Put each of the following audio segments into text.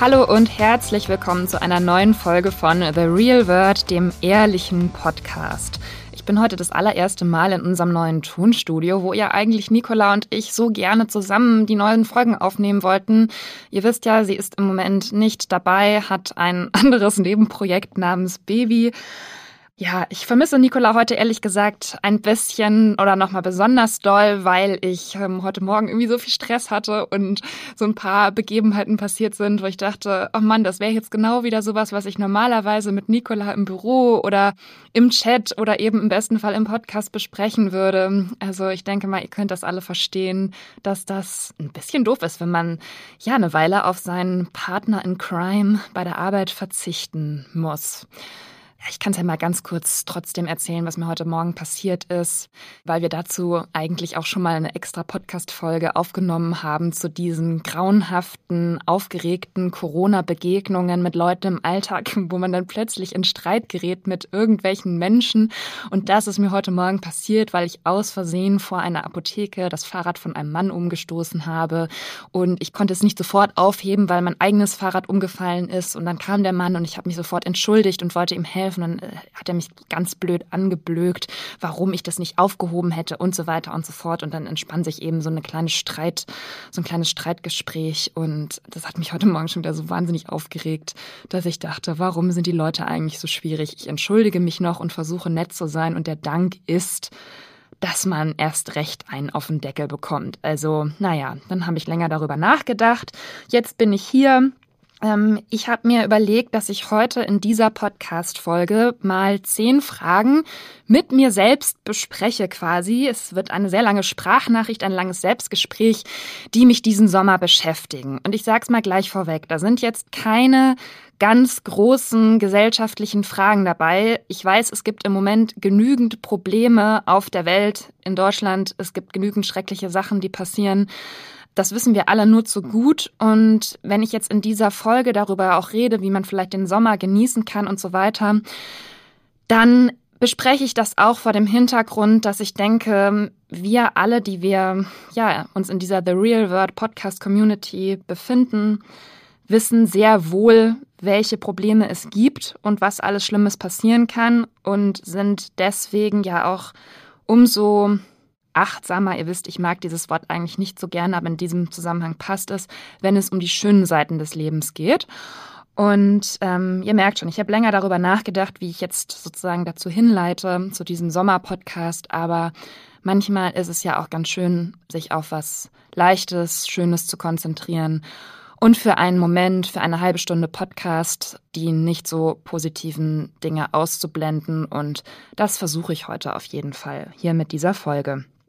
Hallo und herzlich willkommen zu einer neuen Folge von The Real Word, dem ehrlichen Podcast. Ich bin heute das allererste Mal in unserem neuen Tonstudio, wo ihr eigentlich Nicola und ich so gerne zusammen die neuen Folgen aufnehmen wollten. Ihr wisst ja, sie ist im Moment nicht dabei, hat ein anderes Nebenprojekt namens Baby. Ja, ich vermisse Nicola heute ehrlich gesagt ein bisschen oder nochmal besonders doll, weil ich ähm, heute Morgen irgendwie so viel Stress hatte und so ein paar Begebenheiten passiert sind, wo ich dachte, oh Mann, das wäre jetzt genau wieder sowas, was ich normalerweise mit Nicola im Büro oder im Chat oder eben im besten Fall im Podcast besprechen würde. Also ich denke mal, ihr könnt das alle verstehen, dass das ein bisschen doof ist, wenn man ja eine Weile auf seinen Partner in Crime bei der Arbeit verzichten muss. Ich kann es ja mal ganz kurz trotzdem erzählen, was mir heute Morgen passiert ist, weil wir dazu eigentlich auch schon mal eine extra Podcast-Folge aufgenommen haben zu diesen grauenhaften, aufgeregten Corona-Begegnungen mit Leuten im Alltag, wo man dann plötzlich in Streit gerät mit irgendwelchen Menschen. Und das ist mir heute Morgen passiert, weil ich aus Versehen vor einer Apotheke das Fahrrad von einem Mann umgestoßen habe. Und ich konnte es nicht sofort aufheben, weil mein eigenes Fahrrad umgefallen ist. Und dann kam der Mann und ich habe mich sofort entschuldigt und wollte ihm helfen helfen. Dann äh, hat er mich ganz blöd angeblökt, warum ich das nicht aufgehoben hätte und so weiter und so fort. Und dann entspann sich eben so eine kleine Streit, so ein kleines Streitgespräch. Und das hat mich heute Morgen schon wieder so wahnsinnig aufgeregt, dass ich dachte, warum sind die Leute eigentlich so schwierig? Ich entschuldige mich noch und versuche nett zu sein. Und der Dank ist, dass man erst recht einen auf den Deckel bekommt. Also, naja, dann habe ich länger darüber nachgedacht. Jetzt bin ich hier ich habe mir überlegt, dass ich heute in dieser Podcast-Folge mal zehn Fragen mit mir selbst bespreche quasi. Es wird eine sehr lange Sprachnachricht, ein langes Selbstgespräch, die mich diesen Sommer beschäftigen. Und ich sage es mal gleich vorweg, da sind jetzt keine ganz großen gesellschaftlichen Fragen dabei. Ich weiß, es gibt im Moment genügend Probleme auf der Welt, in Deutschland. Es gibt genügend schreckliche Sachen, die passieren. Das wissen wir alle nur zu gut. Und wenn ich jetzt in dieser Folge darüber auch rede, wie man vielleicht den Sommer genießen kann und so weiter, dann bespreche ich das auch vor dem Hintergrund, dass ich denke, wir alle, die wir ja uns in dieser The Real World Podcast Community befinden, wissen sehr wohl, welche Probleme es gibt und was alles Schlimmes passieren kann und sind deswegen ja auch umso achtsamer. Ihr wisst, ich mag dieses Wort eigentlich nicht so gerne, aber in diesem Zusammenhang passt es, wenn es um die schönen Seiten des Lebens geht. Und ähm, ihr merkt schon, ich habe länger darüber nachgedacht, wie ich jetzt sozusagen dazu hinleite, zu diesem Sommerpodcast. Aber manchmal ist es ja auch ganz schön, sich auf was Leichtes, Schönes zu konzentrieren und für einen Moment, für eine halbe Stunde Podcast, die nicht so positiven Dinge auszublenden. Und das versuche ich heute auf jeden Fall hier mit dieser Folge.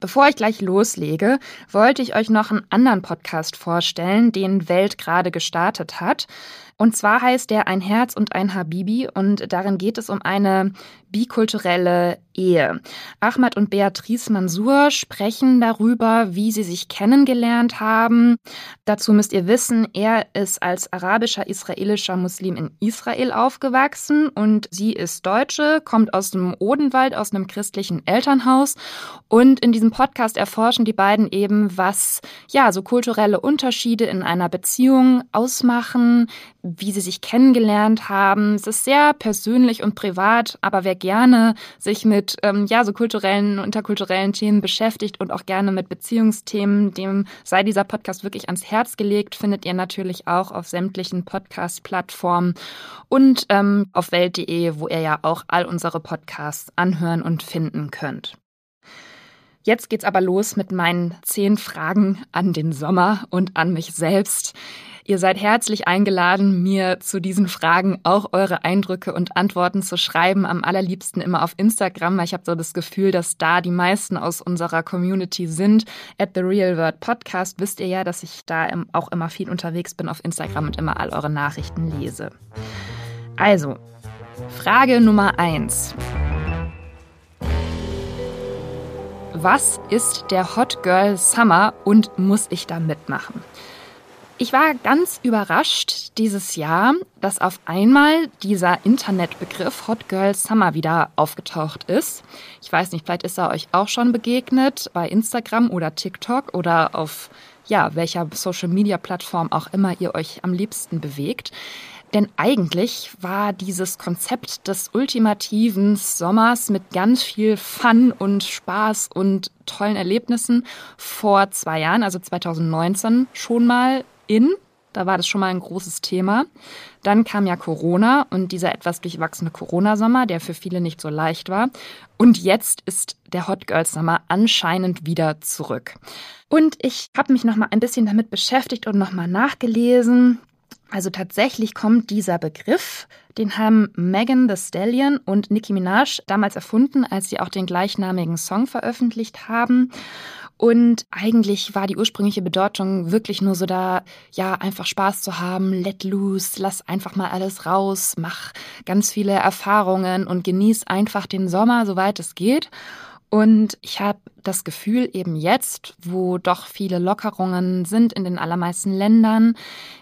Bevor ich gleich loslege, wollte ich euch noch einen anderen Podcast vorstellen, den Welt gerade gestartet hat. Und zwar heißt der Ein Herz und ein Habibi und darin geht es um eine bikulturelle Ehe. Ahmad und Beatrice Mansour sprechen darüber, wie sie sich kennengelernt haben. Dazu müsst ihr wissen, er ist als arabischer israelischer Muslim in Israel aufgewachsen und sie ist Deutsche, kommt aus dem Odenwald, aus einem christlichen Elternhaus. Und in diesem Podcast erforschen die beiden eben, was ja so kulturelle Unterschiede in einer Beziehung ausmachen, wie sie sich kennengelernt haben. Es ist sehr persönlich und privat, aber wer gerne sich mit ähm, ja so kulturellen, interkulturellen Themen beschäftigt und auch gerne mit Beziehungsthemen, dem sei dieser Podcast wirklich ans Herz gelegt, findet ihr natürlich auch auf sämtlichen Podcast-Plattformen und ähm, auf welt.de, wo ihr ja auch all unsere Podcasts anhören und finden könnt. Jetzt geht's aber los mit meinen zehn Fragen an den Sommer und an mich selbst. Ihr seid herzlich eingeladen, mir zu diesen Fragen auch eure Eindrücke und Antworten zu schreiben. Am allerliebsten immer auf Instagram, weil ich habe so das Gefühl, dass da die meisten aus unserer Community sind. At The Real World Podcast wisst ihr ja, dass ich da auch immer viel unterwegs bin auf Instagram und immer all eure Nachrichten lese. Also, Frage Nummer eins. Was ist der Hot Girl Summer und muss ich da mitmachen? Ich war ganz überrascht dieses Jahr, dass auf einmal dieser Internetbegriff Hot Girl Summer wieder aufgetaucht ist. Ich weiß nicht, vielleicht ist er euch auch schon begegnet bei Instagram oder TikTok oder auf ja, welcher Social Media Plattform auch immer ihr euch am liebsten bewegt. Denn eigentlich war dieses Konzept des ultimativen Sommers mit ganz viel Fun und Spaß und tollen Erlebnissen vor zwei Jahren, also 2019, schon mal in. Da war das schon mal ein großes Thema. Dann kam ja Corona und dieser etwas durchwachsene Corona-Sommer, der für viele nicht so leicht war. Und jetzt ist der Hot Girls Sommer anscheinend wieder zurück. Und ich habe mich noch mal ein bisschen damit beschäftigt und noch mal nachgelesen. Also tatsächlich kommt dieser Begriff, den haben Megan Thee Stallion und Nicki Minaj damals erfunden, als sie auch den gleichnamigen Song veröffentlicht haben. Und eigentlich war die ursprüngliche Bedeutung wirklich nur so da, ja, einfach Spaß zu haben, let loose, lass einfach mal alles raus, mach ganz viele Erfahrungen und genieß einfach den Sommer, soweit es geht. Und ich habe das Gefühl, eben jetzt, wo doch viele Lockerungen sind in den allermeisten Ländern,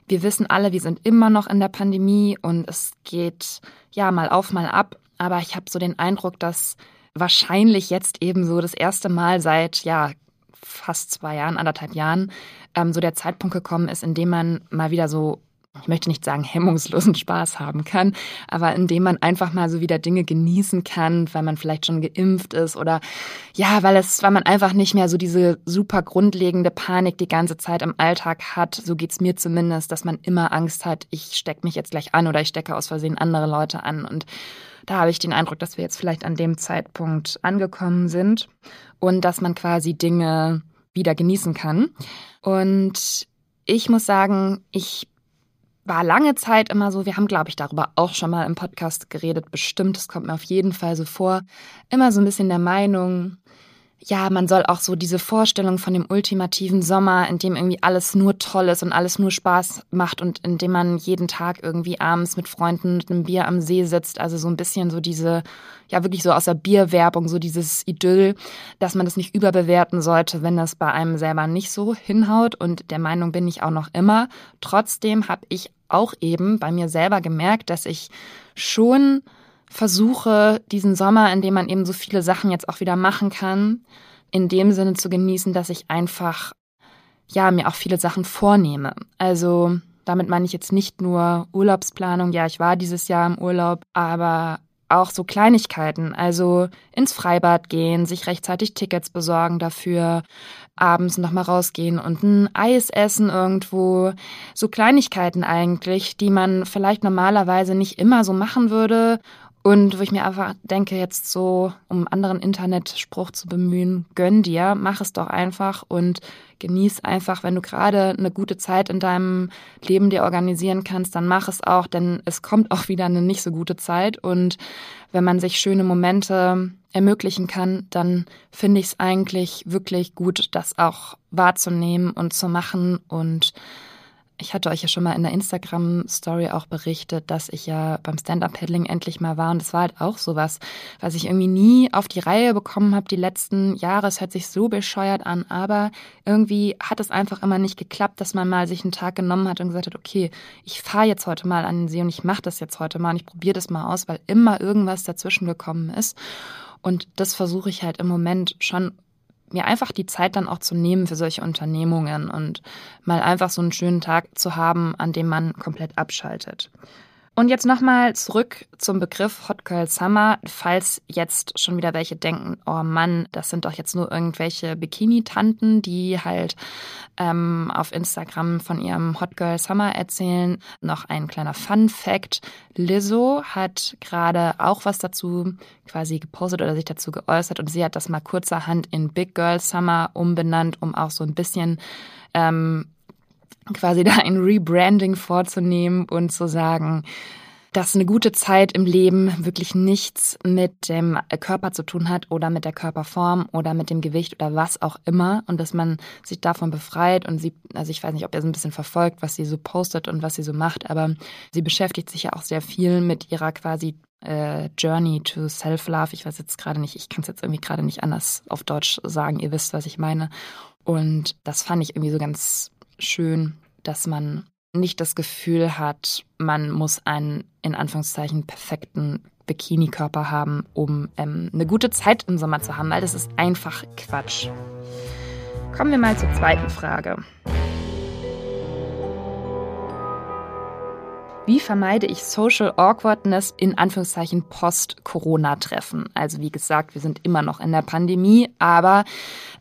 wir wissen alle, wir sind immer noch in der Pandemie und es geht ja mal auf, mal ab. Aber ich habe so den Eindruck, dass wahrscheinlich jetzt eben so das erste Mal seit ja fast zwei Jahren, anderthalb Jahren, ähm, so der Zeitpunkt gekommen ist, in dem man mal wieder so ich möchte nicht sagen hemmungslosen Spaß haben kann, aber indem man einfach mal so wieder Dinge genießen kann, weil man vielleicht schon geimpft ist oder ja, weil es, weil man einfach nicht mehr so diese super grundlegende Panik die ganze Zeit im Alltag hat. So geht's mir zumindest, dass man immer Angst hat, ich stecke mich jetzt gleich an oder ich stecke aus Versehen andere Leute an und da habe ich den Eindruck, dass wir jetzt vielleicht an dem Zeitpunkt angekommen sind und dass man quasi Dinge wieder genießen kann. Und ich muss sagen, ich war lange Zeit immer so, wir haben, glaube ich, darüber auch schon mal im Podcast geredet, bestimmt, es kommt mir auf jeden Fall so vor, immer so ein bisschen der Meinung, ja, man soll auch so diese Vorstellung von dem ultimativen Sommer, in dem irgendwie alles nur toll ist und alles nur Spaß macht und in dem man jeden Tag irgendwie abends mit Freunden mit einem Bier am See sitzt. Also so ein bisschen so diese, ja, wirklich so aus der Bierwerbung, so dieses Idyll, dass man das nicht überbewerten sollte, wenn das bei einem selber nicht so hinhaut. Und der Meinung bin ich auch noch immer. Trotzdem habe ich auch eben bei mir selber gemerkt, dass ich schon versuche, diesen Sommer, in dem man eben so viele Sachen jetzt auch wieder machen kann, in dem Sinne zu genießen, dass ich einfach, ja, mir auch viele Sachen vornehme. Also, damit meine ich jetzt nicht nur Urlaubsplanung. Ja, ich war dieses Jahr im Urlaub, aber auch so Kleinigkeiten, also ins Freibad gehen, sich rechtzeitig Tickets besorgen dafür, abends nochmal rausgehen und ein Eis essen irgendwo. So Kleinigkeiten eigentlich, die man vielleicht normalerweise nicht immer so machen würde und wo ich mir einfach denke, jetzt so, um einen anderen Internetspruch zu bemühen, gönn dir, mach es doch einfach und genieß einfach, wenn du gerade eine gute Zeit in deinem Leben dir organisieren kannst, dann mach es auch, denn es kommt auch wieder eine nicht so gute Zeit. Und wenn man sich schöne Momente ermöglichen kann, dann finde ich es eigentlich wirklich gut, das auch wahrzunehmen und zu machen und ich hatte euch ja schon mal in der Instagram-Story auch berichtet, dass ich ja beim Stand-Up-Paddling endlich mal war. Und das war halt auch sowas, was ich irgendwie nie auf die Reihe bekommen habe die letzten Jahre. Es hört sich so bescheuert an, aber irgendwie hat es einfach immer nicht geklappt, dass man mal sich einen Tag genommen hat und gesagt hat, okay, ich fahre jetzt heute mal an den See und ich mache das jetzt heute mal und ich probiere das mal aus, weil immer irgendwas dazwischen gekommen ist. Und das versuche ich halt im Moment schon mir einfach die Zeit dann auch zu nehmen für solche Unternehmungen und mal einfach so einen schönen Tag zu haben, an dem man komplett abschaltet. Und jetzt nochmal zurück zum Begriff Hot Girl Summer, falls jetzt schon wieder welche denken, oh Mann, das sind doch jetzt nur irgendwelche Bikini-Tanten, die halt ähm, auf Instagram von ihrem Hot Girl Summer erzählen. Noch ein kleiner Fun Fact. Lizzo hat gerade auch was dazu quasi gepostet oder sich dazu geäußert und sie hat das mal kurzerhand in Big Girl Summer umbenannt, um auch so ein bisschen ähm, quasi da ein Rebranding vorzunehmen und zu sagen, dass eine gute Zeit im Leben wirklich nichts mit dem Körper zu tun hat oder mit der Körperform oder mit dem Gewicht oder was auch immer und dass man sich davon befreit und sie, also ich weiß nicht, ob ihr so ein bisschen verfolgt, was sie so postet und was sie so macht, aber sie beschäftigt sich ja auch sehr viel mit ihrer quasi äh, Journey to Self-Love. Ich weiß jetzt gerade nicht, ich kann es jetzt irgendwie gerade nicht anders auf Deutsch sagen. Ihr wisst, was ich meine. Und das fand ich irgendwie so ganz schön, dass man nicht das Gefühl hat, man muss einen in Anführungszeichen perfekten Bikini-Körper haben, um ähm, eine gute Zeit im Sommer zu haben, weil das ist einfach Quatsch. Kommen wir mal zur zweiten Frage. Wie vermeide ich Social Awkwardness in Anführungszeichen Post-Corona-Treffen? Also wie gesagt, wir sind immer noch in der Pandemie, aber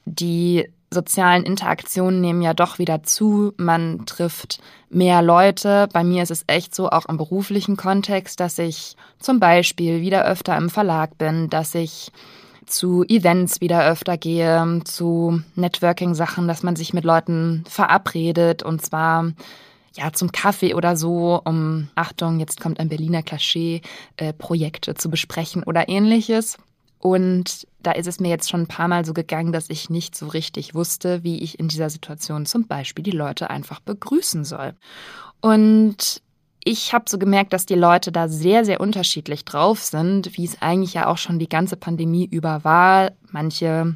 die sozialen Interaktionen nehmen ja doch wieder zu. Man trifft mehr Leute. Bei mir ist es echt so, auch im beruflichen Kontext, dass ich zum Beispiel wieder öfter im Verlag bin, dass ich zu Events wieder öfter gehe, zu Networking-Sachen, dass man sich mit Leuten verabredet und zwar ja zum Kaffee oder so, um Achtung, jetzt kommt ein Berliner Klischee, äh, Projekte zu besprechen oder ähnliches. Und da ist es mir jetzt schon ein paar Mal so gegangen, dass ich nicht so richtig wusste, wie ich in dieser Situation zum Beispiel die Leute einfach begrüßen soll. Und ich habe so gemerkt, dass die Leute da sehr, sehr unterschiedlich drauf sind, wie es eigentlich ja auch schon die ganze Pandemie über war. Manche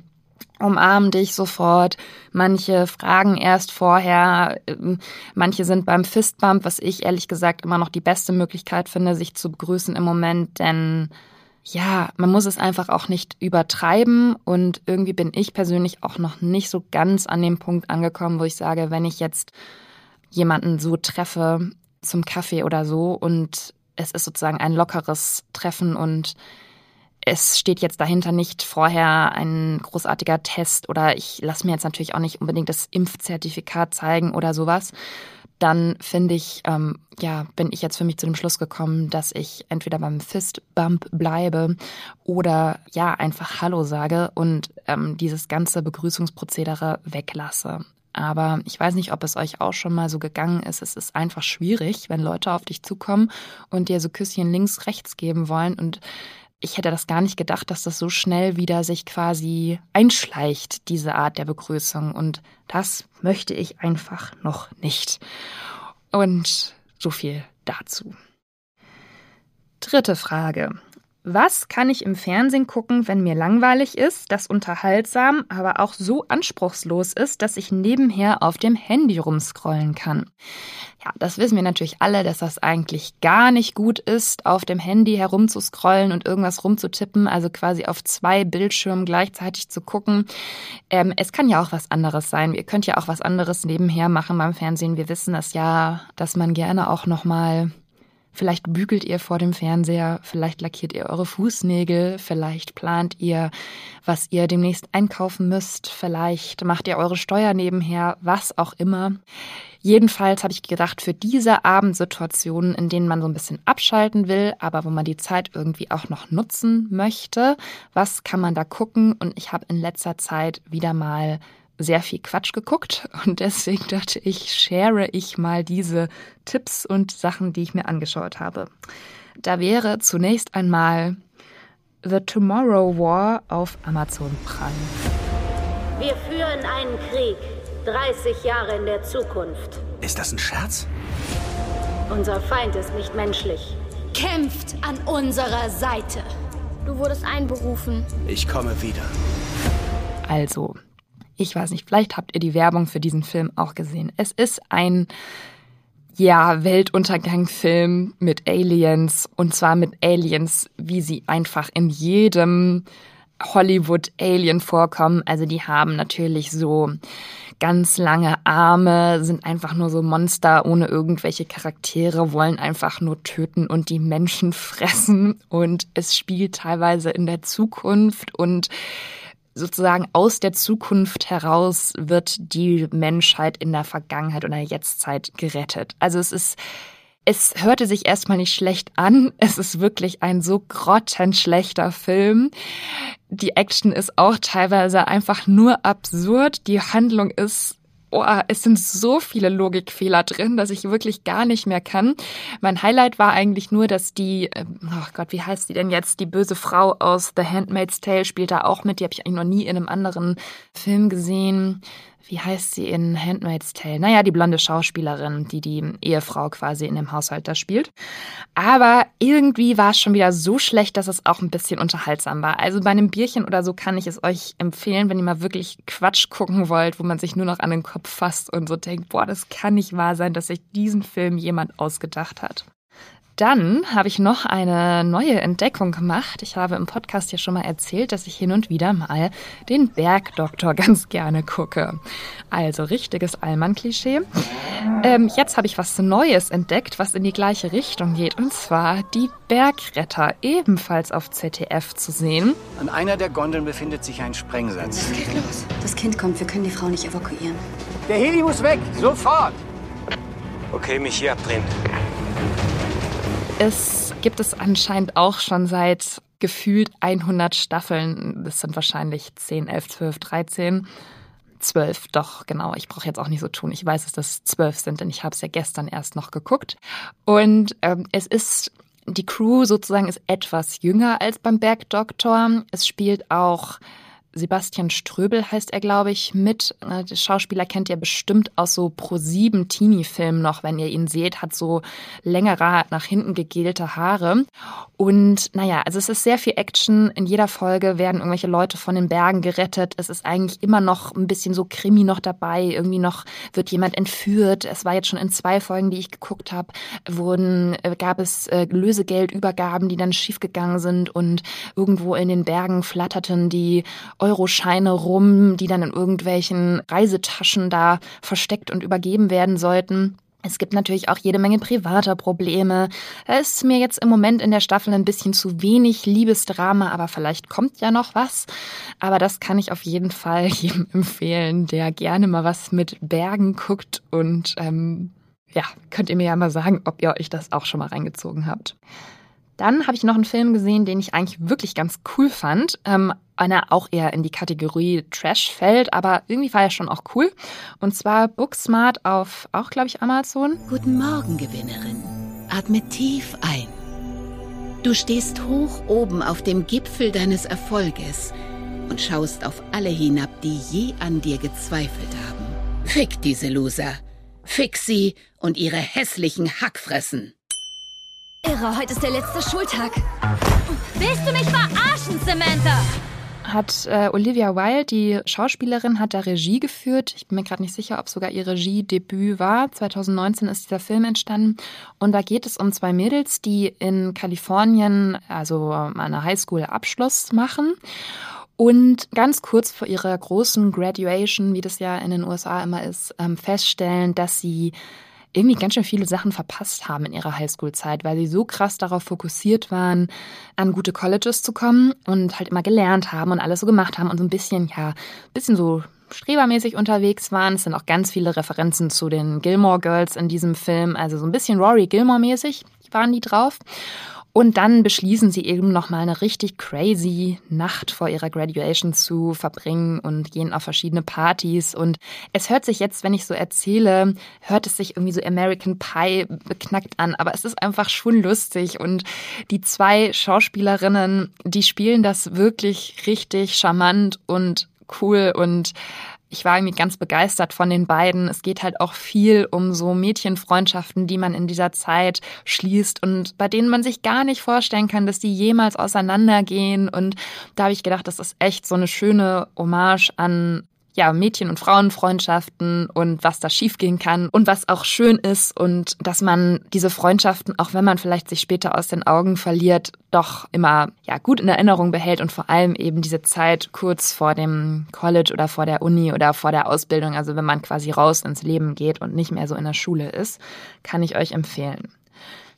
umarmen dich sofort, manche fragen erst vorher, ähm, manche sind beim Fistbump, was ich ehrlich gesagt immer noch die beste Möglichkeit finde, sich zu begrüßen im Moment, denn ja, man muss es einfach auch nicht übertreiben und irgendwie bin ich persönlich auch noch nicht so ganz an dem Punkt angekommen, wo ich sage, wenn ich jetzt jemanden so treffe zum Kaffee oder so und es ist sozusagen ein lockeres Treffen und es steht jetzt dahinter nicht vorher ein großartiger Test oder ich lasse mir jetzt natürlich auch nicht unbedingt das Impfzertifikat zeigen oder sowas, dann finde ich, ähm, ja, bin ich jetzt für mich zu dem Schluss gekommen, dass ich entweder beim Fistbump bleibe oder ja, einfach Hallo sage und ähm, dieses ganze Begrüßungsprozedere weglasse. Aber ich weiß nicht, ob es euch auch schon mal so gegangen ist. Es ist einfach schwierig, wenn Leute auf dich zukommen und dir so Küsschen links, rechts geben wollen und ich hätte das gar nicht gedacht, dass das so schnell wieder sich quasi einschleicht, diese Art der Begrüßung. Und das möchte ich einfach noch nicht. Und so viel dazu. Dritte Frage. Was kann ich im Fernsehen gucken, wenn mir langweilig ist, das unterhaltsam, aber auch so anspruchslos ist, dass ich nebenher auf dem Handy rumscrollen kann? Ja, das wissen wir natürlich alle, dass das eigentlich gar nicht gut ist, auf dem Handy herumzuscrollen und irgendwas rumzutippen, also quasi auf zwei Bildschirmen gleichzeitig zu gucken. Ähm, es kann ja auch was anderes sein. Ihr könnt ja auch was anderes nebenher machen beim Fernsehen. Wir wissen das ja, dass man gerne auch nochmal Vielleicht bügelt ihr vor dem Fernseher, vielleicht lackiert ihr eure Fußnägel, vielleicht plant ihr, was ihr demnächst einkaufen müsst, vielleicht macht ihr eure Steuer nebenher, was auch immer. Jedenfalls habe ich gedacht, für diese Abendsituationen, in denen man so ein bisschen abschalten will, aber wo man die Zeit irgendwie auch noch nutzen möchte, was kann man da gucken? Und ich habe in letzter Zeit wieder mal sehr viel Quatsch geguckt und deswegen dachte ich, share ich mal diese Tipps und Sachen, die ich mir angeschaut habe. Da wäre zunächst einmal The Tomorrow War auf Amazon Prime. Wir führen einen Krieg. 30 Jahre in der Zukunft. Ist das ein Scherz? Unser Feind ist nicht menschlich. Kämpft an unserer Seite. Du wurdest einberufen. Ich komme wieder. Also, ich weiß nicht, vielleicht habt ihr die Werbung für diesen Film auch gesehen. Es ist ein ja, Weltuntergangsfilm mit Aliens und zwar mit Aliens, wie sie einfach in jedem Hollywood-Alien vorkommen. Also die haben natürlich so ganz lange Arme, sind einfach nur so Monster ohne irgendwelche Charaktere, wollen einfach nur töten und die Menschen fressen. Und es spielt teilweise in der Zukunft und sozusagen aus der Zukunft heraus wird die Menschheit in der Vergangenheit oder Jetztzeit gerettet. Also es ist es hörte sich erstmal nicht schlecht an. Es ist wirklich ein so grottenschlechter Film. Die Action ist auch teilweise einfach nur absurd. Die Handlung ist oh, es sind so viele Logikfehler drin, dass ich wirklich gar nicht mehr kann. Mein Highlight war eigentlich nur, dass die, oh Gott, wie heißt die denn jetzt? Die böse Frau aus The Handmaid's Tale spielt da auch mit. Die habe ich eigentlich noch nie in einem anderen Film gesehen. Wie heißt sie in Handmaid's Tale? Naja, die blonde Schauspielerin, die die Ehefrau quasi in dem Haushalt da spielt. Aber irgendwie war es schon wieder so schlecht, dass es auch ein bisschen unterhaltsam war. Also bei einem Bierchen oder so kann ich es euch empfehlen, wenn ihr mal wirklich Quatsch gucken wollt, wo man sich nur noch an den Kopf fasst und so denkt, boah, das kann nicht wahr sein, dass sich diesen Film jemand ausgedacht hat. Dann habe ich noch eine neue Entdeckung gemacht. Ich habe im Podcast ja schon mal erzählt, dass ich hin und wieder mal den Bergdoktor ganz gerne gucke. Also richtiges Allmann-Klischee. Ähm, jetzt habe ich was Neues entdeckt, was in die gleiche Richtung geht. Und zwar die Bergretter, ebenfalls auf ZDF zu sehen. An einer der Gondeln befindet sich ein Sprengsatz. Was geht los? Das Kind kommt, wir können die Frau nicht evakuieren. Der Heli muss weg, sofort! Okay, mich hier abdrehen. Es gibt es anscheinend auch schon seit gefühlt 100 Staffeln. Das sind wahrscheinlich 10, 11, 12, 13. 12, doch, genau. Ich brauche jetzt auch nicht so tun. Ich weiß, dass das 12 sind, denn ich habe es ja gestern erst noch geguckt. Und ähm, es ist, die Crew sozusagen ist etwas jünger als beim Bergdoktor. Es spielt auch Sebastian Ströbel heißt er, glaube ich, mit. Der Schauspieler kennt ihr bestimmt aus so Pro-7 Teenie-Filmen noch, wenn ihr ihn seht, hat so längere, nach hinten gegelte Haare. Und naja, also es ist sehr viel Action. In jeder Folge werden irgendwelche Leute von den Bergen gerettet. Es ist eigentlich immer noch ein bisschen so Krimi noch dabei. Irgendwie noch wird jemand entführt. Es war jetzt schon in zwei Folgen, die ich geguckt habe, wurden, äh, gab es äh, Lösegeldübergaben, die dann schiefgegangen sind und irgendwo in den Bergen flatterten die Euroscheine rum, die dann in irgendwelchen Reisetaschen da versteckt und übergeben werden sollten. Es gibt natürlich auch jede Menge privater Probleme. Da ist mir jetzt im Moment in der Staffel ein bisschen zu wenig Liebesdrama, aber vielleicht kommt ja noch was. Aber das kann ich auf jeden Fall jedem empfehlen, der gerne mal was mit Bergen guckt. Und ähm, ja, könnt ihr mir ja mal sagen, ob ihr euch das auch schon mal reingezogen habt. Dann habe ich noch einen Film gesehen, den ich eigentlich wirklich ganz cool fand. Ähm, einer auch eher in die Kategorie Trash fällt, aber irgendwie war er schon auch cool. Und zwar Booksmart auf auch, glaube ich, Amazon. Guten Morgen, Gewinnerin. Atme tief ein. Du stehst hoch oben auf dem Gipfel deines Erfolges und schaust auf alle hinab, die je an dir gezweifelt haben. Fick diese Loser. Fick sie und ihre hässlichen Hackfressen. Irre, heute ist der letzte Schultag. Willst du mich verarschen, Samantha? Hat äh, Olivia Wilde, die Schauspielerin, hat da Regie geführt. Ich bin mir gerade nicht sicher, ob sogar ihr Regiedebüt war. 2019 ist dieser Film entstanden. Und da geht es um zwei Mädels, die in Kalifornien, also eine Highschool Abschluss machen. Und ganz kurz vor ihrer großen Graduation, wie das ja in den USA immer ist, ähm, feststellen, dass sie irgendwie ganz schön viele Sachen verpasst haben in ihrer Highschool-Zeit, weil sie so krass darauf fokussiert waren, an gute Colleges zu kommen und halt immer gelernt haben und alles so gemacht haben und so ein bisschen, ja, ein bisschen so strebermäßig unterwegs waren. Es sind auch ganz viele Referenzen zu den Gilmore Girls in diesem Film, also so ein bisschen Rory Gilmore-mäßig waren die drauf. Und dann beschließen sie eben nochmal eine richtig crazy Nacht vor ihrer Graduation zu verbringen und gehen auf verschiedene Partys. Und es hört sich jetzt, wenn ich so erzähle, hört es sich irgendwie so American Pie beknackt an, aber es ist einfach schon lustig. Und die zwei Schauspielerinnen, die spielen das wirklich richtig charmant und cool und ich war irgendwie ganz begeistert von den beiden. Es geht halt auch viel um so Mädchenfreundschaften, die man in dieser Zeit schließt und bei denen man sich gar nicht vorstellen kann, dass die jemals auseinandergehen. Und da habe ich gedacht, das ist echt so eine schöne Hommage an ja, Mädchen- und Frauenfreundschaften und was da schiefgehen kann und was auch schön ist und dass man diese Freundschaften, auch wenn man vielleicht sich später aus den Augen verliert, doch immer ja, gut in Erinnerung behält und vor allem eben diese Zeit kurz vor dem College oder vor der Uni oder vor der Ausbildung, also wenn man quasi raus ins Leben geht und nicht mehr so in der Schule ist, kann ich euch empfehlen.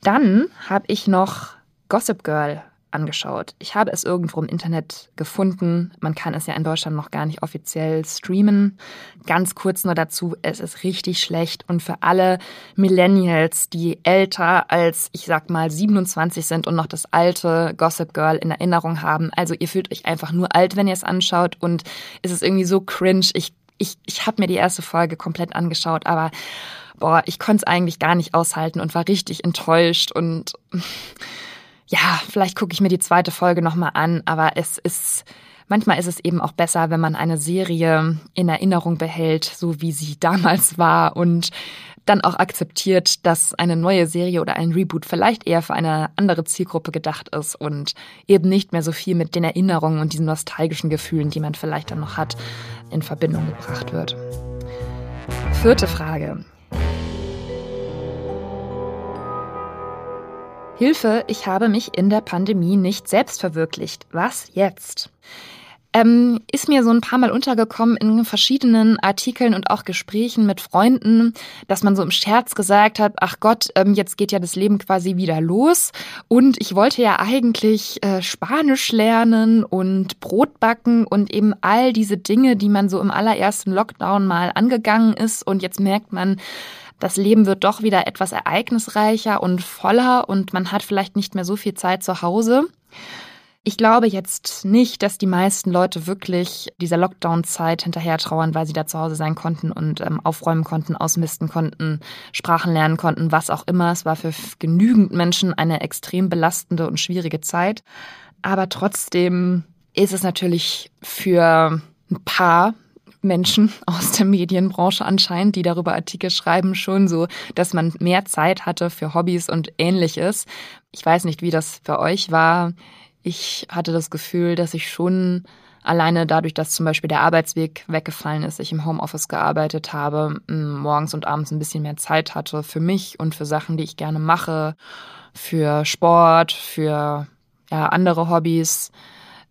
Dann habe ich noch Gossip Girl angeschaut. Ich habe es irgendwo im Internet gefunden. Man kann es ja in Deutschland noch gar nicht offiziell streamen. Ganz kurz nur dazu, es ist richtig schlecht und für alle Millennials, die älter als, ich sag mal, 27 sind und noch das alte Gossip Girl in Erinnerung haben. Also ihr fühlt euch einfach nur alt, wenn ihr es anschaut und es ist irgendwie so cringe. Ich, ich, ich habe mir die erste Folge komplett angeschaut, aber boah, ich konnte es eigentlich gar nicht aushalten und war richtig enttäuscht und ja, vielleicht gucke ich mir die zweite Folge nochmal an, aber es ist manchmal ist es eben auch besser, wenn man eine Serie in Erinnerung behält, so wie sie damals war und dann auch akzeptiert, dass eine neue Serie oder ein Reboot vielleicht eher für eine andere Zielgruppe gedacht ist und eben nicht mehr so viel mit den Erinnerungen und diesen nostalgischen Gefühlen, die man vielleicht dann noch hat, in Verbindung gebracht wird. Vierte Frage. Hilfe, ich habe mich in der Pandemie nicht selbst verwirklicht. Was jetzt? Ähm, ist mir so ein paar Mal untergekommen in verschiedenen Artikeln und auch Gesprächen mit Freunden, dass man so im Scherz gesagt hat, ach Gott, ähm, jetzt geht ja das Leben quasi wieder los und ich wollte ja eigentlich äh, Spanisch lernen und Brot backen und eben all diese Dinge, die man so im allerersten Lockdown mal angegangen ist und jetzt merkt man, das Leben wird doch wieder etwas ereignisreicher und voller und man hat vielleicht nicht mehr so viel Zeit zu Hause. Ich glaube jetzt nicht, dass die meisten Leute wirklich dieser Lockdown-Zeit hinterher trauern, weil sie da zu Hause sein konnten und ähm, aufräumen konnten, ausmisten konnten, Sprachen lernen konnten, was auch immer. Es war für genügend Menschen eine extrem belastende und schwierige Zeit. Aber trotzdem ist es natürlich für ein paar Menschen aus der Medienbranche anscheinend, die darüber Artikel schreiben, schon so, dass man mehr Zeit hatte für Hobbys und ähnliches. Ich weiß nicht, wie das für euch war. Ich hatte das Gefühl, dass ich schon alleine dadurch, dass zum Beispiel der Arbeitsweg weggefallen ist, ich im Homeoffice gearbeitet habe, morgens und abends ein bisschen mehr Zeit hatte für mich und für Sachen, die ich gerne mache, für Sport, für ja, andere Hobbys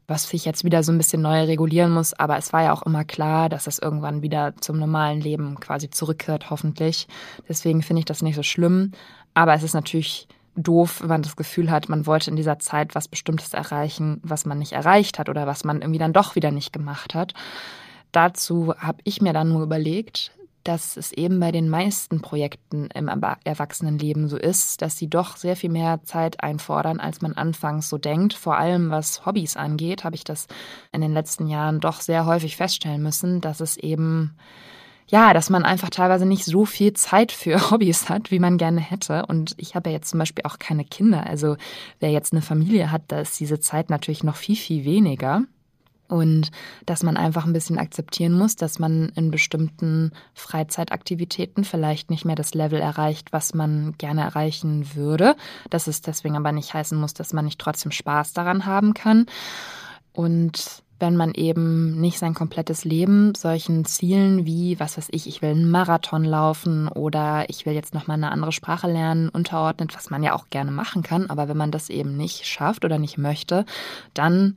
was sich jetzt wieder so ein bisschen neu regulieren muss. Aber es war ja auch immer klar, dass das irgendwann wieder zum normalen Leben quasi zurückkehrt, hoffentlich. Deswegen finde ich das nicht so schlimm. Aber es ist natürlich doof, wenn man das Gefühl hat, man wollte in dieser Zeit was Bestimmtes erreichen, was man nicht erreicht hat oder was man irgendwie dann doch wieder nicht gemacht hat. Dazu habe ich mir dann nur überlegt, dass es eben bei den meisten Projekten im Erwachsenenleben so ist, dass sie doch sehr viel mehr Zeit einfordern, als man anfangs so denkt. Vor allem was Hobbys angeht, habe ich das in den letzten Jahren doch sehr häufig feststellen müssen, dass es eben ja, dass man einfach teilweise nicht so viel Zeit für Hobbys hat, wie man gerne hätte. Und ich habe ja jetzt zum Beispiel auch keine Kinder. Also wer jetzt eine Familie hat, da ist diese Zeit natürlich noch viel, viel weniger. Und dass man einfach ein bisschen akzeptieren muss, dass man in bestimmten Freizeitaktivitäten vielleicht nicht mehr das Level erreicht, was man gerne erreichen würde. Dass es deswegen aber nicht heißen muss, dass man nicht trotzdem Spaß daran haben kann. Und wenn man eben nicht sein komplettes Leben solchen Zielen wie, was weiß ich, ich will einen Marathon laufen oder ich will jetzt nochmal eine andere Sprache lernen, unterordnet, was man ja auch gerne machen kann, aber wenn man das eben nicht schafft oder nicht möchte, dann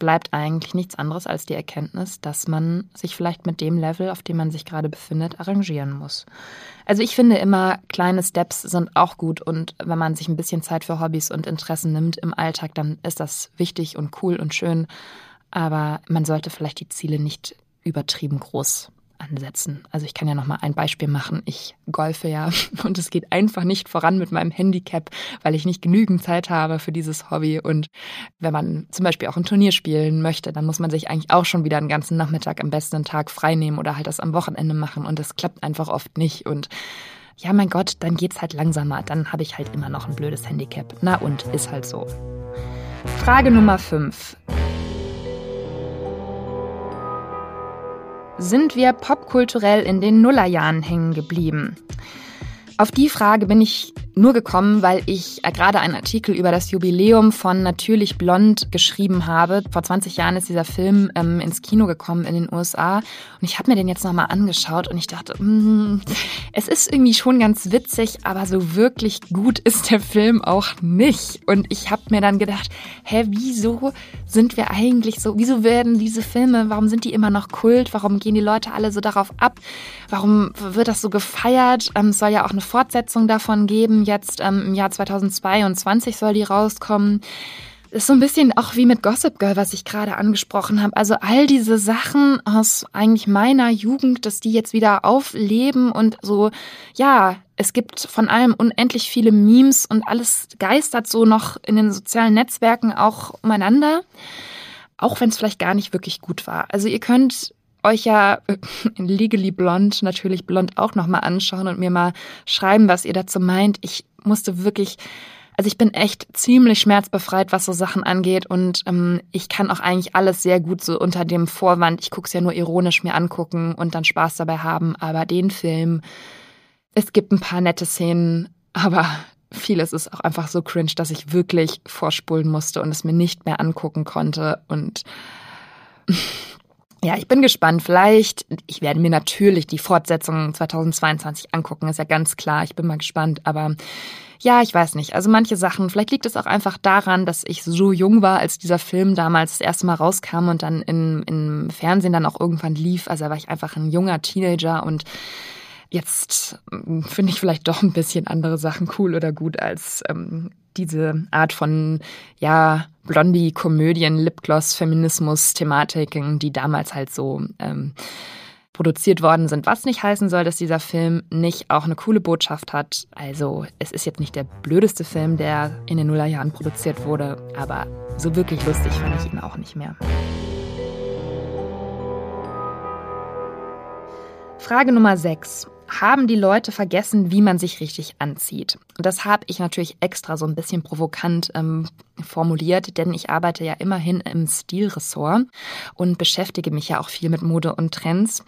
bleibt eigentlich nichts anderes als die Erkenntnis, dass man sich vielleicht mit dem Level, auf dem man sich gerade befindet, arrangieren muss. Also ich finde immer, kleine Steps sind auch gut und wenn man sich ein bisschen Zeit für Hobbys und Interessen nimmt im Alltag, dann ist das wichtig und cool und schön. Aber man sollte vielleicht die Ziele nicht übertrieben groß ansetzen. Also ich kann ja noch mal ein Beispiel machen. Ich golfe ja und es geht einfach nicht voran mit meinem Handicap, weil ich nicht genügend Zeit habe für dieses Hobby. Und wenn man zum Beispiel auch ein Turnier spielen möchte, dann muss man sich eigentlich auch schon wieder einen ganzen Nachmittag am besten einen Tag frei nehmen oder halt das am Wochenende machen. Und das klappt einfach oft nicht. Und ja, mein Gott, dann geht's halt langsamer. Dann habe ich halt immer noch ein blödes Handicap. Na und ist halt so. Frage Nummer 5. Sind wir popkulturell in den Nullerjahren hängen geblieben? Auf die Frage bin ich nur gekommen, weil ich äh, gerade einen Artikel über das Jubiläum von Natürlich Blond geschrieben habe. Vor 20 Jahren ist dieser Film ähm, ins Kino gekommen in den USA und ich habe mir den jetzt nochmal angeschaut und ich dachte, mm, es ist irgendwie schon ganz witzig, aber so wirklich gut ist der Film auch nicht. Und ich habe mir dann gedacht, hä, wieso sind wir eigentlich so, wieso werden diese Filme, warum sind die immer noch Kult, warum gehen die Leute alle so darauf ab, warum wird das so gefeiert? Ähm, es soll ja auch eine Fortsetzung davon geben jetzt ähm, im Jahr 2022 soll die rauskommen. Ist so ein bisschen auch wie mit Gossip Girl, was ich gerade angesprochen habe. Also all diese Sachen aus eigentlich meiner Jugend, dass die jetzt wieder aufleben und so, ja, es gibt von allem unendlich viele Memes und alles geistert so noch in den sozialen Netzwerken auch umeinander. Auch wenn es vielleicht gar nicht wirklich gut war. Also ihr könnt euch ja in Legally Blond natürlich blond auch nochmal anschauen und mir mal schreiben, was ihr dazu meint. Ich musste wirklich, Also ich bin echt ziemlich schmerzbefreit, was so Sachen angeht und ähm, ich kann auch eigentlich alles sehr gut so unter dem Vorwand, ich gucke es ja nur ironisch mir angucken und dann Spaß dabei haben. Aber den Film, es gibt ein paar nette Szenen, aber vieles ist auch einfach so cringe, dass ich wirklich vorspulen musste und es mir nicht mehr angucken konnte und ja, ich bin gespannt. Vielleicht, ich werde mir natürlich die Fortsetzung 2022 angucken, ist ja ganz klar. Ich bin mal gespannt. Aber ja, ich weiß nicht. Also manche Sachen, vielleicht liegt es auch einfach daran, dass ich so jung war, als dieser Film damals das erste Mal rauskam und dann in, im Fernsehen dann auch irgendwann lief. Also da war ich einfach ein junger Teenager und jetzt hm, finde ich vielleicht doch ein bisschen andere Sachen cool oder gut als ähm, diese Art von, ja, Blondie-Komödien, Lipgloss, Feminismus-Thematiken, die damals halt so ähm, produziert worden sind. Was nicht heißen soll, dass dieser Film nicht auch eine coole Botschaft hat. Also, es ist jetzt nicht der blödeste Film, der in den Nullerjahren produziert wurde, aber so wirklich lustig fand ich ihn auch nicht mehr. Frage Nummer 6 haben die Leute vergessen, wie man sich richtig anzieht. Und das habe ich natürlich extra so ein bisschen provokant ähm, formuliert, denn ich arbeite ja immerhin im Stilressort und beschäftige mich ja auch viel mit Mode und Trends.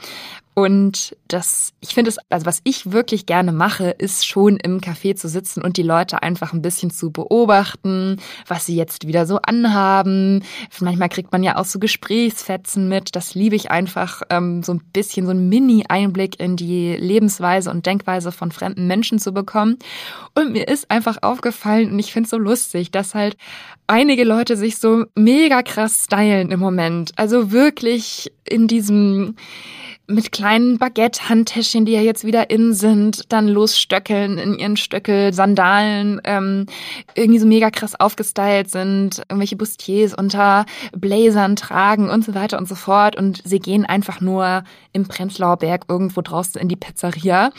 Und das, ich finde es, also was ich wirklich gerne mache, ist schon im Café zu sitzen und die Leute einfach ein bisschen zu beobachten, was sie jetzt wieder so anhaben. Manchmal kriegt man ja auch so Gesprächsfetzen mit. Das liebe ich einfach, ähm, so ein bisschen so ein Mini-Einblick in die Lebensweise und Denkweise von fremden Menschen zu bekommen. Mir ist einfach aufgefallen und ich finde es so lustig, dass halt einige Leute sich so mega krass stylen im Moment. Also wirklich in diesem mit kleinen Baguette-Handtäschchen, die ja jetzt wieder in sind, dann losstöckeln in ihren Stöckel, Sandalen, ähm, irgendwie so mega krass aufgestylt sind, irgendwelche Bustiers unter Blazern tragen und so weiter und so fort. Und sie gehen einfach nur im Prenzlauer Berg irgendwo draußen in die Pizzeria.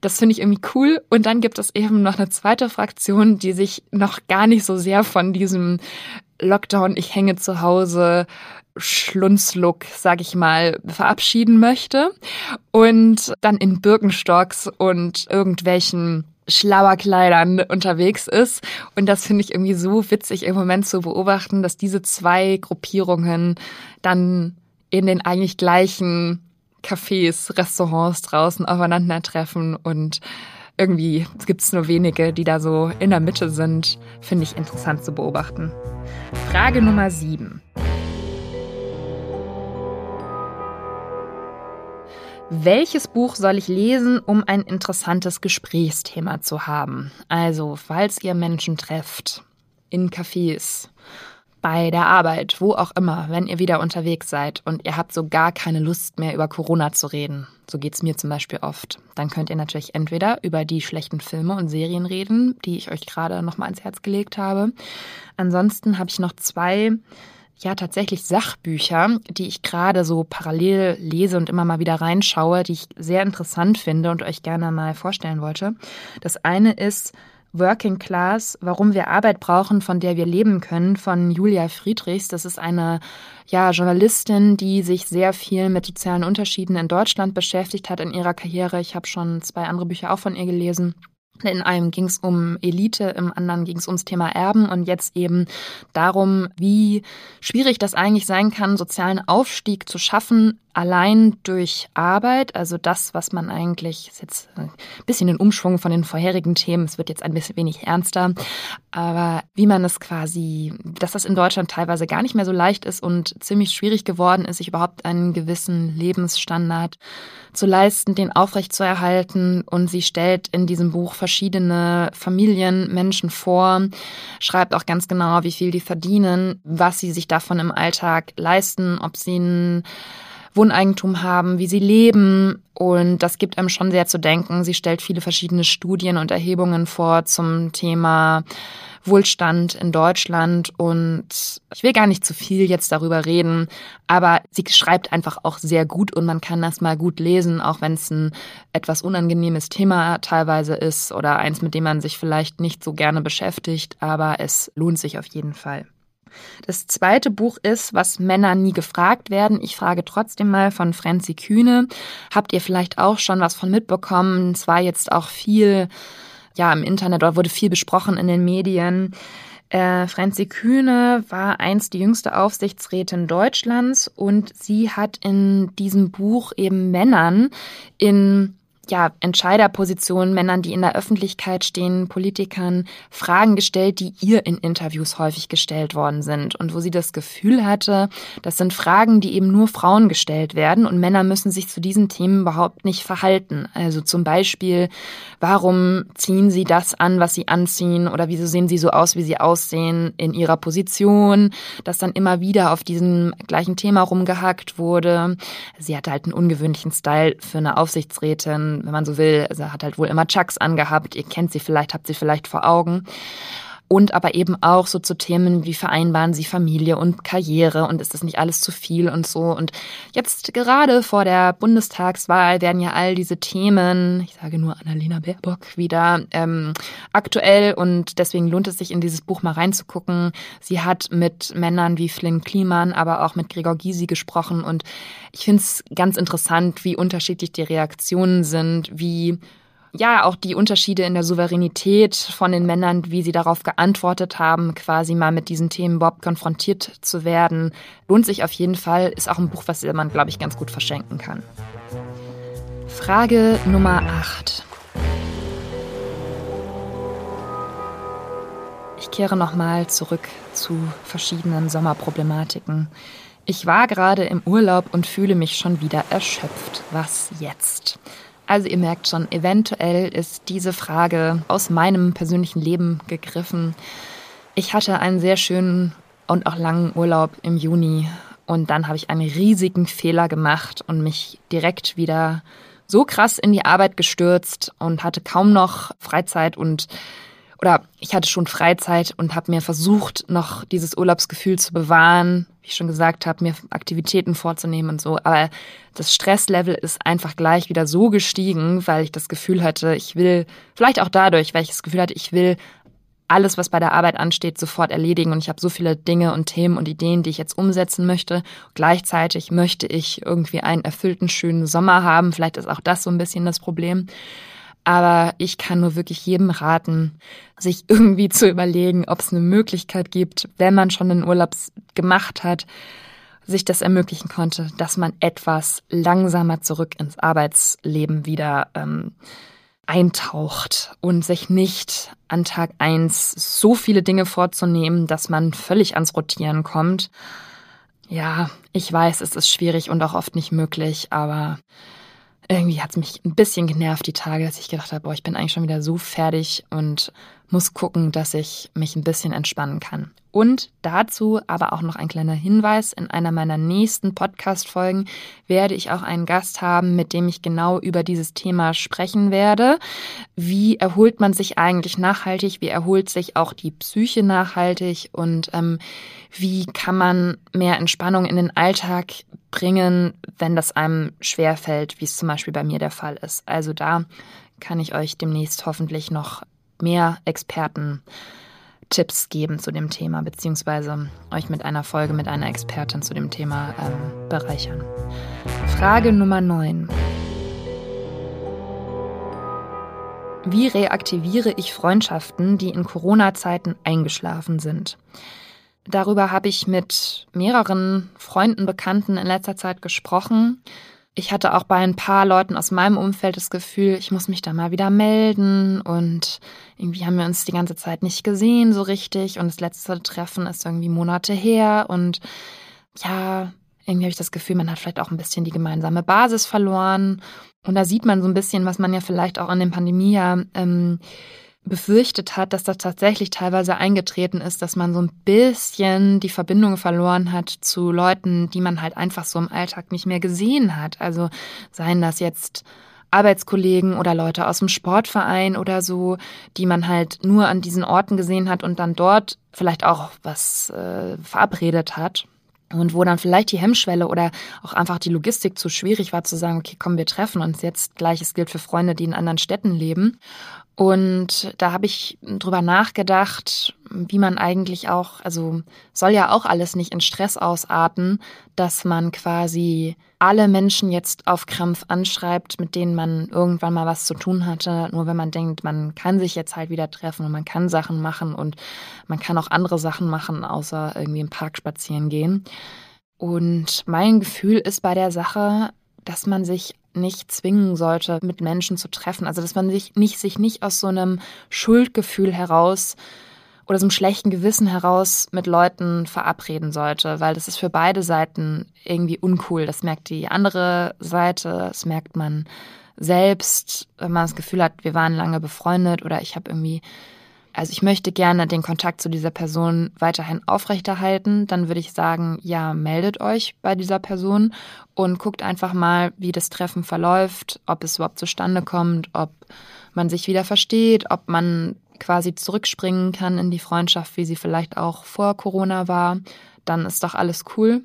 Das finde ich irgendwie cool. Und dann gibt es eben noch eine zweite Fraktion, die sich noch gar nicht so sehr von diesem Lockdown, ich hänge zu Hause, Schlunzlook, sag ich mal, verabschieden möchte und dann in Birkenstocks und irgendwelchen Schlauerkleidern unterwegs ist. Und das finde ich irgendwie so witzig im Moment zu beobachten, dass diese zwei Gruppierungen dann in den eigentlich gleichen Cafés, Restaurants draußen aufeinandertreffen und irgendwie gibt es nur wenige, die da so in der Mitte sind. Finde ich interessant zu beobachten. Frage Nummer sieben. Welches Buch soll ich lesen, um ein interessantes Gesprächsthema zu haben? Also, falls ihr Menschen trefft, in Cafés, bei der Arbeit, wo auch immer, wenn ihr wieder unterwegs seid und ihr habt so gar keine Lust mehr über Corona zu reden, so geht's mir zum Beispiel oft, dann könnt ihr natürlich entweder über die schlechten Filme und Serien reden, die ich euch gerade nochmal ans Herz gelegt habe. Ansonsten habe ich noch zwei ja tatsächlich Sachbücher, die ich gerade so parallel lese und immer mal wieder reinschaue, die ich sehr interessant finde und euch gerne mal vorstellen wollte. Das eine ist Working Class, warum wir Arbeit brauchen, von der wir leben können, von Julia Friedrichs. Das ist eine ja, Journalistin, die sich sehr viel mit sozialen Unterschieden in Deutschland beschäftigt hat in ihrer Karriere. Ich habe schon zwei andere Bücher auch von ihr gelesen. In einem ging es um Elite, im anderen ging es ums Thema Erben und jetzt eben darum, wie schwierig das eigentlich sein kann, sozialen Aufstieg zu schaffen, allein durch Arbeit, also das, was man eigentlich, ist jetzt ein bisschen den Umschwung von den vorherigen Themen, es wird jetzt ein bisschen wenig ernster, aber wie man es quasi, dass das in Deutschland teilweise gar nicht mehr so leicht ist und ziemlich schwierig geworden ist, sich überhaupt einen gewissen Lebensstandard zu leisten, den aufrechtzuerhalten. Und sie stellt in diesem Buch verschiedene Familien, Menschen vor, schreibt auch ganz genau, wie viel die verdienen, was sie sich davon im Alltag leisten, ob sie ein Wohneigentum haben, wie sie leben. Und das gibt einem schon sehr zu denken. Sie stellt viele verschiedene Studien und Erhebungen vor zum Thema Wohlstand in Deutschland. Und ich will gar nicht zu viel jetzt darüber reden, aber sie schreibt einfach auch sehr gut und man kann das mal gut lesen, auch wenn es ein etwas unangenehmes Thema teilweise ist oder eins, mit dem man sich vielleicht nicht so gerne beschäftigt, aber es lohnt sich auf jeden Fall. Das zweite Buch ist, was Männer nie gefragt werden. Ich frage trotzdem mal von Franzi Kühne. Habt ihr vielleicht auch schon was von mitbekommen? Es war jetzt auch viel ja im Internet oder wurde viel besprochen in den Medien. Äh, Franzi Kühne war einst die jüngste Aufsichtsrätin Deutschlands und sie hat in diesem Buch eben Männern in ja, Entscheiderpositionen, Männern, die in der Öffentlichkeit stehen, Politikern, Fragen gestellt, die ihr in Interviews häufig gestellt worden sind und wo sie das Gefühl hatte, das sind Fragen, die eben nur Frauen gestellt werden und Männer müssen sich zu diesen Themen überhaupt nicht verhalten. Also zum Beispiel, warum ziehen sie das an, was sie anziehen oder wieso sehen sie so aus, wie sie aussehen in ihrer Position, dass dann immer wieder auf diesem gleichen Thema rumgehackt wurde. Sie hatte halt einen ungewöhnlichen Style für eine Aufsichtsrätin wenn man so will. Also hat halt wohl immer Chucks angehabt. Ihr kennt sie vielleicht, habt sie vielleicht vor Augen und aber eben auch so zu Themen wie vereinbaren Sie Familie und Karriere und ist das nicht alles zu viel und so. Und jetzt gerade vor der Bundestagswahl werden ja all diese Themen, ich sage nur Annalena Baerbock, wieder ähm, aktuell und deswegen lohnt es sich in dieses Buch mal reinzugucken. Sie hat mit Männern wie Flynn Kliman, aber auch mit Gregor Gysi gesprochen und ich finde es ganz interessant, wie unterschiedlich die Reaktionen sind, wie ja, auch die Unterschiede in der Souveränität von den Männern, wie sie darauf geantwortet haben, quasi mal mit diesen Themen überhaupt konfrontiert zu werden, lohnt sich auf jeden Fall. Ist auch ein Buch, was man, glaube ich, ganz gut verschenken kann. Frage Nummer 8. Ich kehre nochmal zurück zu verschiedenen Sommerproblematiken. Ich war gerade im Urlaub und fühle mich schon wieder erschöpft. Was jetzt? Also ihr merkt schon, eventuell ist diese Frage aus meinem persönlichen Leben gegriffen. Ich hatte einen sehr schönen und auch langen Urlaub im Juni und dann habe ich einen riesigen Fehler gemacht und mich direkt wieder so krass in die Arbeit gestürzt und hatte kaum noch Freizeit und oder ich hatte schon Freizeit und habe mir versucht, noch dieses Urlaubsgefühl zu bewahren, wie ich schon gesagt habe, mir Aktivitäten vorzunehmen und so. Aber das Stresslevel ist einfach gleich wieder so gestiegen, weil ich das Gefühl hatte, ich will, vielleicht auch dadurch, weil ich das Gefühl hatte, ich will alles, was bei der Arbeit ansteht, sofort erledigen. Und ich habe so viele Dinge und Themen und Ideen, die ich jetzt umsetzen möchte. Gleichzeitig möchte ich irgendwie einen erfüllten, schönen Sommer haben. Vielleicht ist auch das so ein bisschen das Problem. Aber ich kann nur wirklich jedem raten, sich irgendwie zu überlegen, ob es eine Möglichkeit gibt, wenn man schon einen Urlaub gemacht hat, sich das ermöglichen konnte, dass man etwas langsamer zurück ins Arbeitsleben wieder ähm, eintaucht und sich nicht an Tag eins so viele Dinge vorzunehmen, dass man völlig ans Rotieren kommt. Ja, ich weiß, es ist schwierig und auch oft nicht möglich, aber irgendwie hat es mich ein bisschen genervt die Tage, dass ich gedacht habe, boah, ich bin eigentlich schon wieder so fertig und muss gucken, dass ich mich ein bisschen entspannen kann. Und dazu aber auch noch ein kleiner Hinweis. In einer meiner nächsten Podcast-Folgen werde ich auch einen Gast haben, mit dem ich genau über dieses Thema sprechen werde. Wie erholt man sich eigentlich nachhaltig? Wie erholt sich auch die Psyche nachhaltig? Und ähm, wie kann man mehr Entspannung in den Alltag bringen, wenn das einem schwerfällt, wie es zum Beispiel bei mir der Fall ist? Also da kann ich euch demnächst hoffentlich noch mehr Experten Tipps geben zu dem Thema, beziehungsweise euch mit einer Folge mit einer Expertin zu dem Thema ähm, bereichern. Frage Nummer 9. Wie reaktiviere ich Freundschaften, die in Corona-Zeiten eingeschlafen sind? Darüber habe ich mit mehreren Freunden, Bekannten in letzter Zeit gesprochen ich hatte auch bei ein paar Leuten aus meinem Umfeld das Gefühl, ich muss mich da mal wieder melden und irgendwie haben wir uns die ganze Zeit nicht gesehen so richtig und das letzte Treffen ist irgendwie Monate her und ja, irgendwie habe ich das Gefühl, man hat vielleicht auch ein bisschen die gemeinsame Basis verloren. Und da sieht man so ein bisschen, was man ja vielleicht auch in dem Pandemiejahr ähm, befürchtet hat, dass das tatsächlich teilweise eingetreten ist, dass man so ein bisschen die Verbindung verloren hat zu Leuten, die man halt einfach so im Alltag nicht mehr gesehen hat. Also seien das jetzt Arbeitskollegen oder Leute aus dem Sportverein oder so, die man halt nur an diesen Orten gesehen hat und dann dort vielleicht auch was äh, verabredet hat. Und wo dann vielleicht die Hemmschwelle oder auch einfach die Logistik zu schwierig war, zu sagen, okay, komm, wir treffen uns jetzt. Gleiches gilt für Freunde, die in anderen Städten leben. Und da habe ich drüber nachgedacht, wie man eigentlich auch, also soll ja auch alles nicht in Stress ausarten, dass man quasi alle Menschen jetzt auf Krampf anschreibt, mit denen man irgendwann mal was zu tun hatte, nur wenn man denkt, man kann sich jetzt halt wieder treffen und man kann Sachen machen und man kann auch andere Sachen machen, außer irgendwie im Park spazieren gehen. Und mein Gefühl ist bei der Sache, dass man sich nicht zwingen sollte, mit Menschen zu treffen. Also dass man sich nicht, sich nicht aus so einem Schuldgefühl heraus oder so einem schlechten Gewissen heraus mit Leuten verabreden sollte, weil das ist für beide Seiten irgendwie uncool. Das merkt die andere Seite, das merkt man selbst, wenn man das Gefühl hat, wir waren lange befreundet oder ich habe irgendwie also ich möchte gerne den Kontakt zu dieser Person weiterhin aufrechterhalten, dann würde ich sagen, ja, meldet euch bei dieser Person und guckt einfach mal, wie das Treffen verläuft, ob es überhaupt zustande kommt, ob man sich wieder versteht, ob man quasi zurückspringen kann in die Freundschaft, wie sie vielleicht auch vor Corona war, dann ist doch alles cool.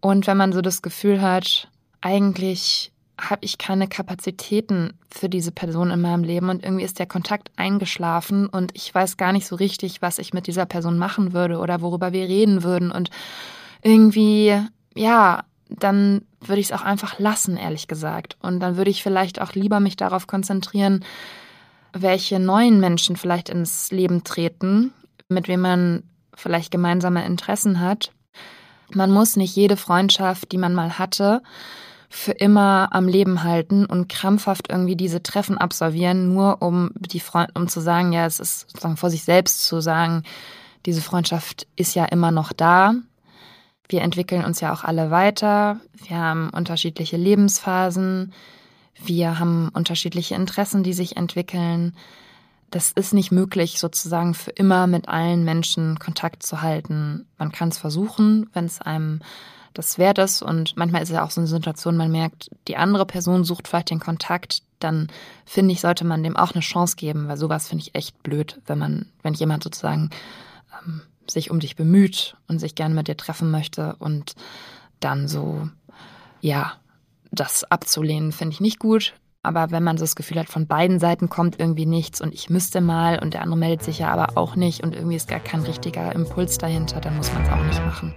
Und wenn man so das Gefühl hat, eigentlich habe ich keine Kapazitäten für diese Person in meinem Leben und irgendwie ist der Kontakt eingeschlafen und ich weiß gar nicht so richtig, was ich mit dieser Person machen würde oder worüber wir reden würden und irgendwie, ja, dann würde ich es auch einfach lassen, ehrlich gesagt. Und dann würde ich vielleicht auch lieber mich darauf konzentrieren, welche neuen Menschen vielleicht ins Leben treten, mit wem man vielleicht gemeinsame Interessen hat. Man muss nicht jede Freundschaft, die man mal hatte, für immer am Leben halten und krampfhaft irgendwie diese Treffen absolvieren, nur um die Freund um zu sagen, ja, es ist sozusagen vor sich selbst zu sagen, diese Freundschaft ist ja immer noch da. Wir entwickeln uns ja auch alle weiter. Wir haben unterschiedliche Lebensphasen. Wir haben unterschiedliche Interessen, die sich entwickeln. Das ist nicht möglich, sozusagen für immer mit allen Menschen Kontakt zu halten. Man kann es versuchen, wenn es einem das wert ist. Und manchmal ist es ja auch so eine Situation, man merkt, die andere Person sucht vielleicht den Kontakt, dann finde ich, sollte man dem auch eine Chance geben, weil sowas finde ich echt blöd, wenn man, wenn jemand sozusagen ähm, sich um dich bemüht und sich gerne mit dir treffen möchte und dann so, ja, das abzulehnen, finde ich nicht gut. Aber wenn man so das Gefühl hat, von beiden Seiten kommt irgendwie nichts und ich müsste mal und der andere meldet sich ja aber auch nicht und irgendwie ist gar kein richtiger Impuls dahinter, dann muss man es auch nicht machen.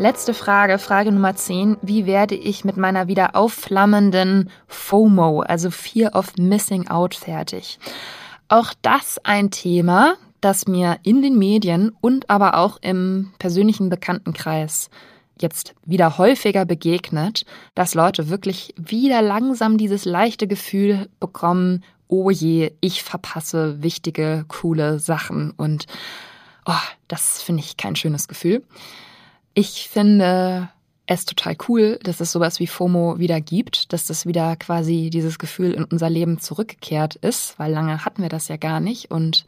Letzte Frage, Frage Nummer 10. Wie werde ich mit meiner wieder aufflammenden FOMO, also Fear of Missing Out, fertig? Auch das ein Thema, das mir in den Medien und aber auch im persönlichen Bekanntenkreis jetzt wieder häufiger begegnet, dass Leute wirklich wieder langsam dieses leichte Gefühl bekommen, oh je, ich verpasse wichtige, coole Sachen und oh, das finde ich kein schönes Gefühl. Ich finde es total cool, dass es sowas wie FOMO wieder gibt, dass das wieder quasi dieses Gefühl in unser Leben zurückgekehrt ist, weil lange hatten wir das ja gar nicht. Und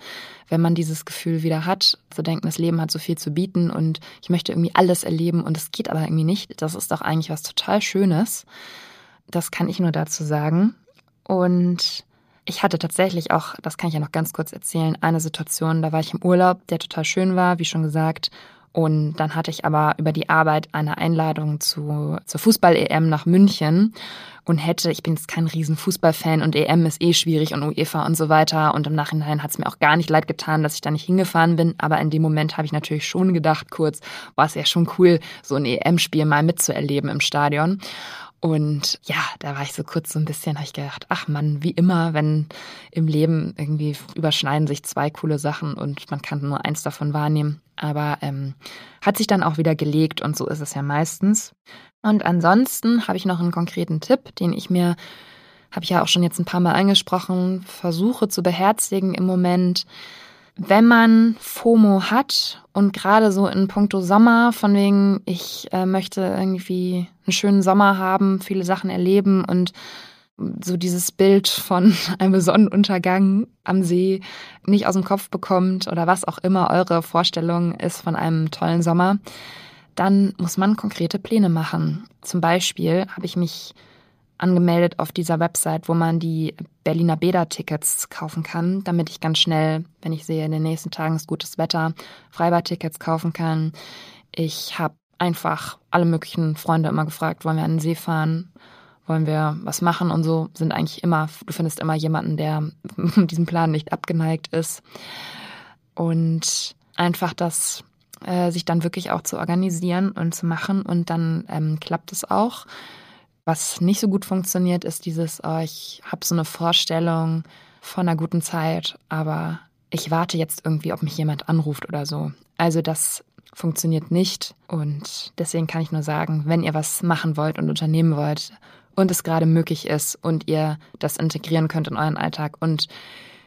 wenn man dieses Gefühl wieder hat, zu denken, das Leben hat so viel zu bieten und ich möchte irgendwie alles erleben und es geht aber irgendwie nicht, das ist doch eigentlich was total Schönes. Das kann ich nur dazu sagen. Und ich hatte tatsächlich auch, das kann ich ja noch ganz kurz erzählen, eine Situation, da war ich im Urlaub, der total schön war, wie schon gesagt. Und dann hatte ich aber über die Arbeit eine Einladung zu, zur Fußball-EM nach München und hätte, ich bin jetzt kein riesen Fußballfan und EM ist eh schwierig und UEFA und so weiter. Und im Nachhinein hat es mir auch gar nicht leid getan, dass ich da nicht hingefahren bin. Aber in dem Moment habe ich natürlich schon gedacht, kurz, war es ja schon cool, so ein EM-Spiel mal mitzuerleben im Stadion. Und ja, da war ich so kurz so ein bisschen, habe ich gedacht, ach man, wie immer, wenn im Leben irgendwie überschneiden sich zwei coole Sachen und man kann nur eins davon wahrnehmen. Aber ähm, hat sich dann auch wieder gelegt und so ist es ja meistens. Und ansonsten habe ich noch einen konkreten Tipp, den ich mir, habe ich ja auch schon jetzt ein paar Mal angesprochen, versuche zu beherzigen im Moment wenn man FOMO hat und gerade so in puncto Sommer, von wegen, ich äh, möchte irgendwie einen schönen Sommer haben, viele Sachen erleben und so dieses Bild von einem Sonnenuntergang am See nicht aus dem Kopf bekommt oder was auch immer eure Vorstellung ist von einem tollen Sommer, dann muss man konkrete Pläne machen. Zum Beispiel habe ich mich angemeldet auf dieser Website, wo man die Berliner Bäder-Tickets kaufen kann, damit ich ganz schnell, wenn ich sehe, in den nächsten Tagen ist gutes Wetter, Freibad-Tickets kaufen kann. Ich habe einfach alle möglichen Freunde immer gefragt, wollen wir an den See fahren? wollen wir was machen und so sind eigentlich immer, du findest immer jemanden, der diesem Plan nicht abgeneigt ist. Und einfach das äh, sich dann wirklich auch zu organisieren und zu machen und dann ähm, klappt es auch. Was nicht so gut funktioniert, ist dieses, oh, ich habe so eine Vorstellung von einer guten Zeit, aber ich warte jetzt irgendwie, ob mich jemand anruft oder so. Also das funktioniert nicht und deswegen kann ich nur sagen, wenn ihr was machen wollt und unternehmen wollt und es gerade möglich ist und ihr das integrieren könnt in euren Alltag und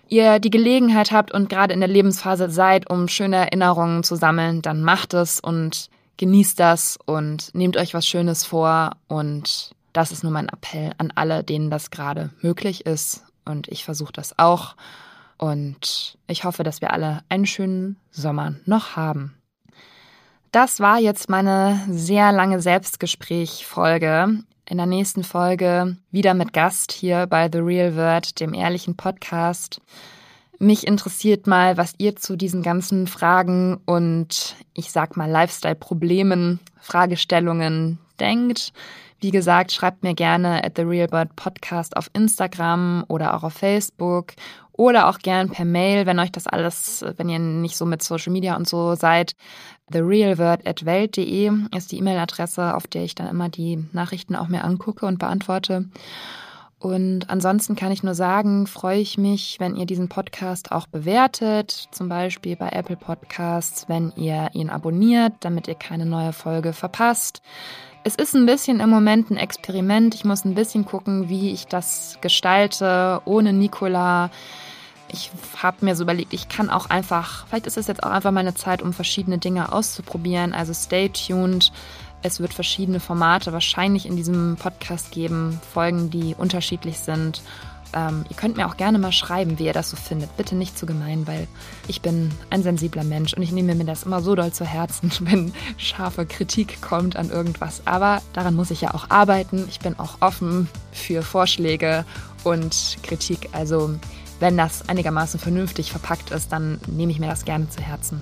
ihr die Gelegenheit habt und gerade in der Lebensphase seid, um schöne Erinnerungen zu sammeln, dann macht es und genießt das und nehmt euch was Schönes vor und das ist nur mein Appell an alle, denen das gerade möglich ist und ich versuche das auch und ich hoffe, dass wir alle einen schönen Sommer noch haben. Das war jetzt meine sehr lange Selbstgespräch-Folge. In der nächsten Folge wieder mit Gast hier bei The Real Word, dem ehrlichen Podcast. Mich interessiert mal, was ihr zu diesen ganzen Fragen und ich sag mal Lifestyle-Problemen, Fragestellungen denkt. Wie gesagt, schreibt mir gerne at The Real Bird Podcast auf Instagram oder auch auf Facebook oder auch gern per Mail, wenn euch das alles, wenn ihr nicht so mit Social Media und so seid. TheRealWord@welt.de ist die E-Mail-Adresse, auf der ich dann immer die Nachrichten auch mir angucke und beantworte. Und ansonsten kann ich nur sagen, freue ich mich, wenn ihr diesen Podcast auch bewertet, zum Beispiel bei Apple Podcasts, wenn ihr ihn abonniert, damit ihr keine neue Folge verpasst. Es ist ein bisschen im Moment ein Experiment. Ich muss ein bisschen gucken, wie ich das gestalte, ohne Nikola. Ich habe mir so überlegt, ich kann auch einfach, vielleicht ist es jetzt auch einfach meine Zeit, um verschiedene Dinge auszuprobieren. Also stay tuned. Es wird verschiedene Formate wahrscheinlich in diesem Podcast geben, Folgen, die unterschiedlich sind. Ähm, ihr könnt mir auch gerne mal schreiben, wie ihr das so findet. Bitte nicht zu gemein, weil ich bin ein sensibler Mensch und ich nehme mir das immer so doll zu Herzen, wenn scharfe Kritik kommt an irgendwas. Aber daran muss ich ja auch arbeiten. Ich bin auch offen für Vorschläge und Kritik. Also wenn das einigermaßen vernünftig verpackt ist, dann nehme ich mir das gerne zu Herzen.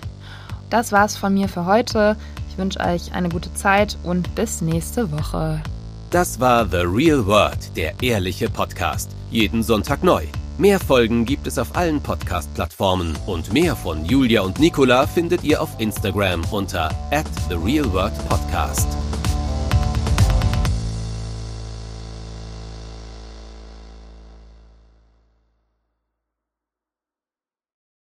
Das war's von mir für heute. Ich wünsche euch eine gute Zeit und bis nächste Woche. Das war The Real World, der ehrliche Podcast. Jeden Sonntag neu. Mehr Folgen gibt es auf allen Podcast-Plattformen und mehr von Julia und Nicola findet ihr auf Instagram unter at The Real World Podcast.